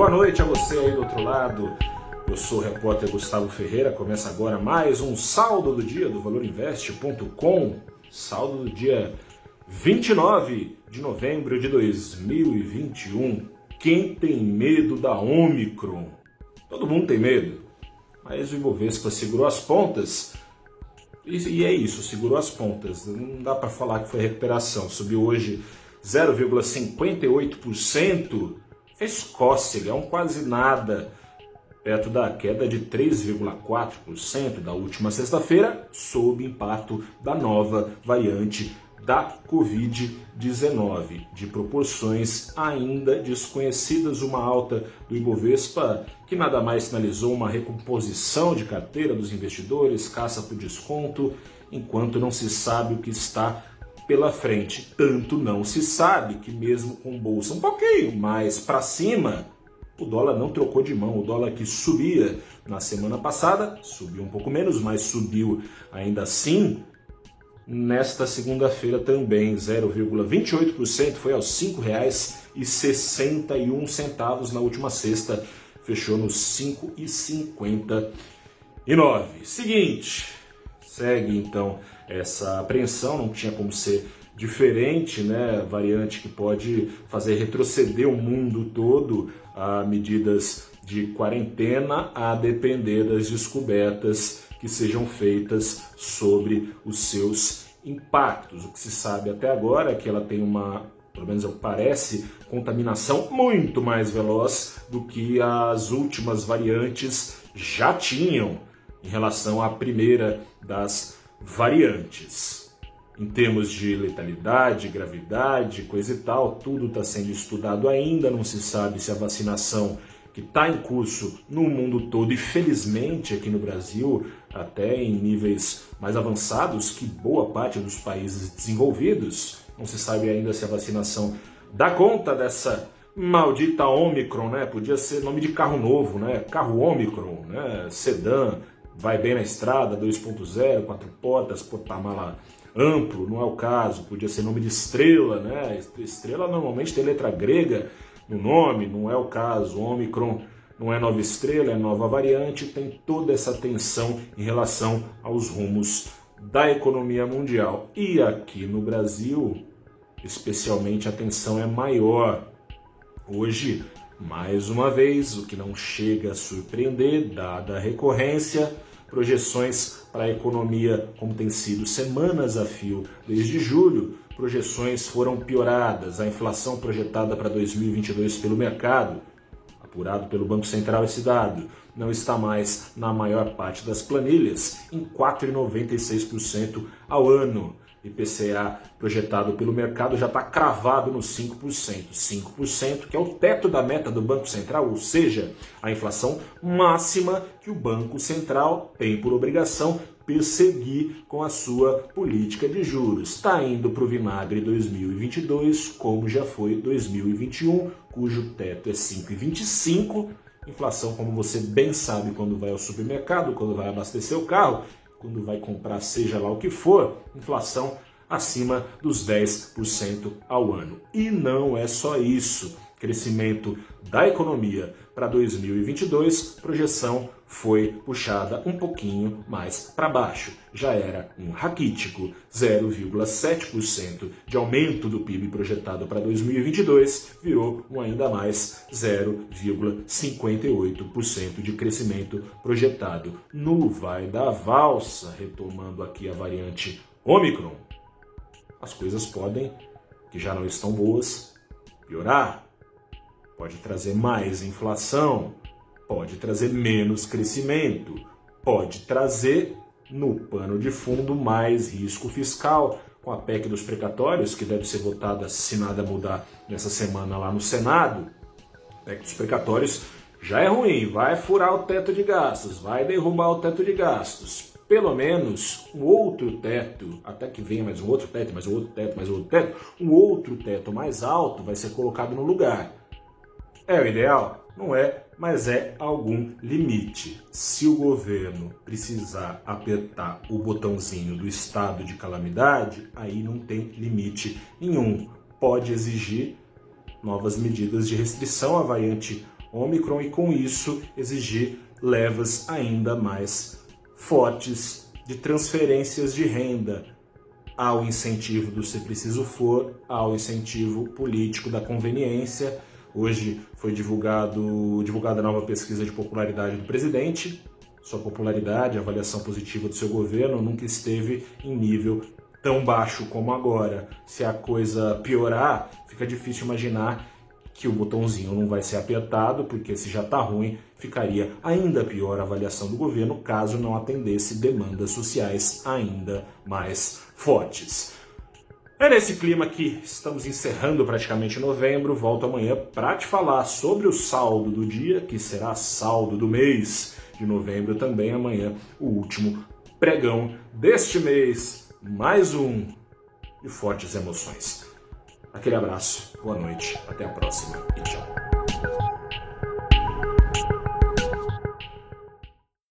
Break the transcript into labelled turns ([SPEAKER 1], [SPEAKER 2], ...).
[SPEAKER 1] Boa noite a você aí do outro lado. Eu sou o repórter Gustavo Ferreira. Começa agora mais um saldo do dia do valorinvest.com. Saldo do dia 29 de novembro de 2021. Quem tem medo da Omicron? Todo mundo tem medo, mas o Ibovespa segurou as pontas. E é isso, segurou as pontas. Não dá para falar que foi recuperação. Subiu hoje 0,58%. Fez cócega, é um quase nada perto da queda de 3,4% da última sexta-feira, sob impacto da nova variante da Covid-19, de proporções ainda desconhecidas, uma alta do Ibovespa que nada mais sinalizou uma recomposição de carteira dos investidores, caça por desconto, enquanto não se sabe o que está pela frente. Tanto não se sabe que mesmo com bolsa um pouquinho mais para cima, o dólar não trocou de mão. O dólar que subia na semana passada, subiu um pouco menos, mas subiu ainda assim. Nesta segunda-feira também, 0,28% foi aos R$ 5,61 na última sexta, fechou nos R$ 5,59. Seguinte, segue então essa apreensão, não tinha como ser diferente, né? Variante que pode fazer retroceder o mundo todo a medidas de quarentena, a depender das descobertas que sejam feitas sobre os seus impactos. O que se sabe até agora é que ela tem uma, pelo menos é parece, contaminação muito mais veloz do que as últimas variantes já tinham em relação à primeira das variantes. Em termos de letalidade, gravidade, coisa e tal, tudo está sendo estudado ainda, não se sabe se a vacinação que está em curso no mundo todo e felizmente aqui no Brasil, até em níveis mais avançados que boa parte dos países desenvolvidos, não se sabe ainda se a vacinação dá conta dessa maldita Omicron, né? Podia ser nome de carro novo, né? Carro Omicron, né? Sedã, vai bem na estrada, 2.0, quatro portas, porta-mala amplo, não é o caso, podia ser nome de estrela, né? Estrela normalmente tem letra grega no nome, não é o caso. Omicron não é nova estrela, é nova variante, tem toda essa tensão em relação aos rumos da economia mundial. E aqui no Brasil, especialmente, a tensão é maior. Hoje, mais uma vez, o que não chega a surpreender, dada a recorrência, projeções para a economia, como tem sido semanas a fio desde julho, projeções foram pioradas. A inflação projetada para 2022 pelo mercado, apurado pelo Banco Central esse dado, não está mais na maior parte das planilhas, em 4,96% ao ano. IPCA projetado pelo mercado já está cravado nos 5%. 5% que é o teto da meta do Banco Central, ou seja, a inflação máxima que o Banco Central tem por obrigação perseguir com a sua política de juros. Está indo para o vinagre 2022, como já foi 2021, cujo teto é 5,25%. Inflação, como você bem sabe, quando vai ao supermercado, quando vai abastecer o carro, quando vai comprar seja lá o que for, inflação acima dos 10% ao ano. E não é só isso. Crescimento da economia para 2022, projeção foi puxada um pouquinho mais para baixo. Já era um raquítico 0,7% de aumento do PIB projetado para 2022, virou um ainda mais 0,58% de crescimento projetado no vai da valsa, retomando aqui a variante Omicron. As coisas podem, que já não estão boas, piorar pode trazer mais inflação, pode trazer menos crescimento, pode trazer no pano de fundo mais risco fiscal, com a PEC dos precatórios, que deve ser votada se nada mudar nessa semana lá no Senado. A PEC dos precatórios já é ruim, vai furar o teto de gastos, vai derrubar o teto de gastos. Pelo menos um outro teto, até que venha mais um outro teto, mais um outro teto, mais um outro teto, um outro teto mais alto vai ser colocado no lugar. É o ideal? Não é, mas é algum limite. Se o governo precisar apertar o botãozinho do estado de calamidade, aí não tem limite nenhum. Pode exigir novas medidas de restrição à variante Omicron e com isso exigir levas ainda mais fortes de transferências de renda ao incentivo do se preciso for, ao incentivo político da conveniência. Hoje foi divulgado, divulgada a nova pesquisa de popularidade do presidente. Sua popularidade, avaliação positiva do seu governo nunca esteve em nível tão baixo como agora. Se a coisa piorar, fica difícil imaginar que o botãozinho não vai ser apertado, porque se já está ruim, ficaria ainda pior a avaliação do governo caso não atendesse demandas sociais ainda mais fortes. É nesse clima que estamos encerrando praticamente novembro. Volto amanhã para te falar sobre o saldo do dia, que será saldo do mês de novembro também. Amanhã, o último pregão deste mês. Mais um de fortes emoções. Aquele abraço, boa noite, até a próxima e tchau.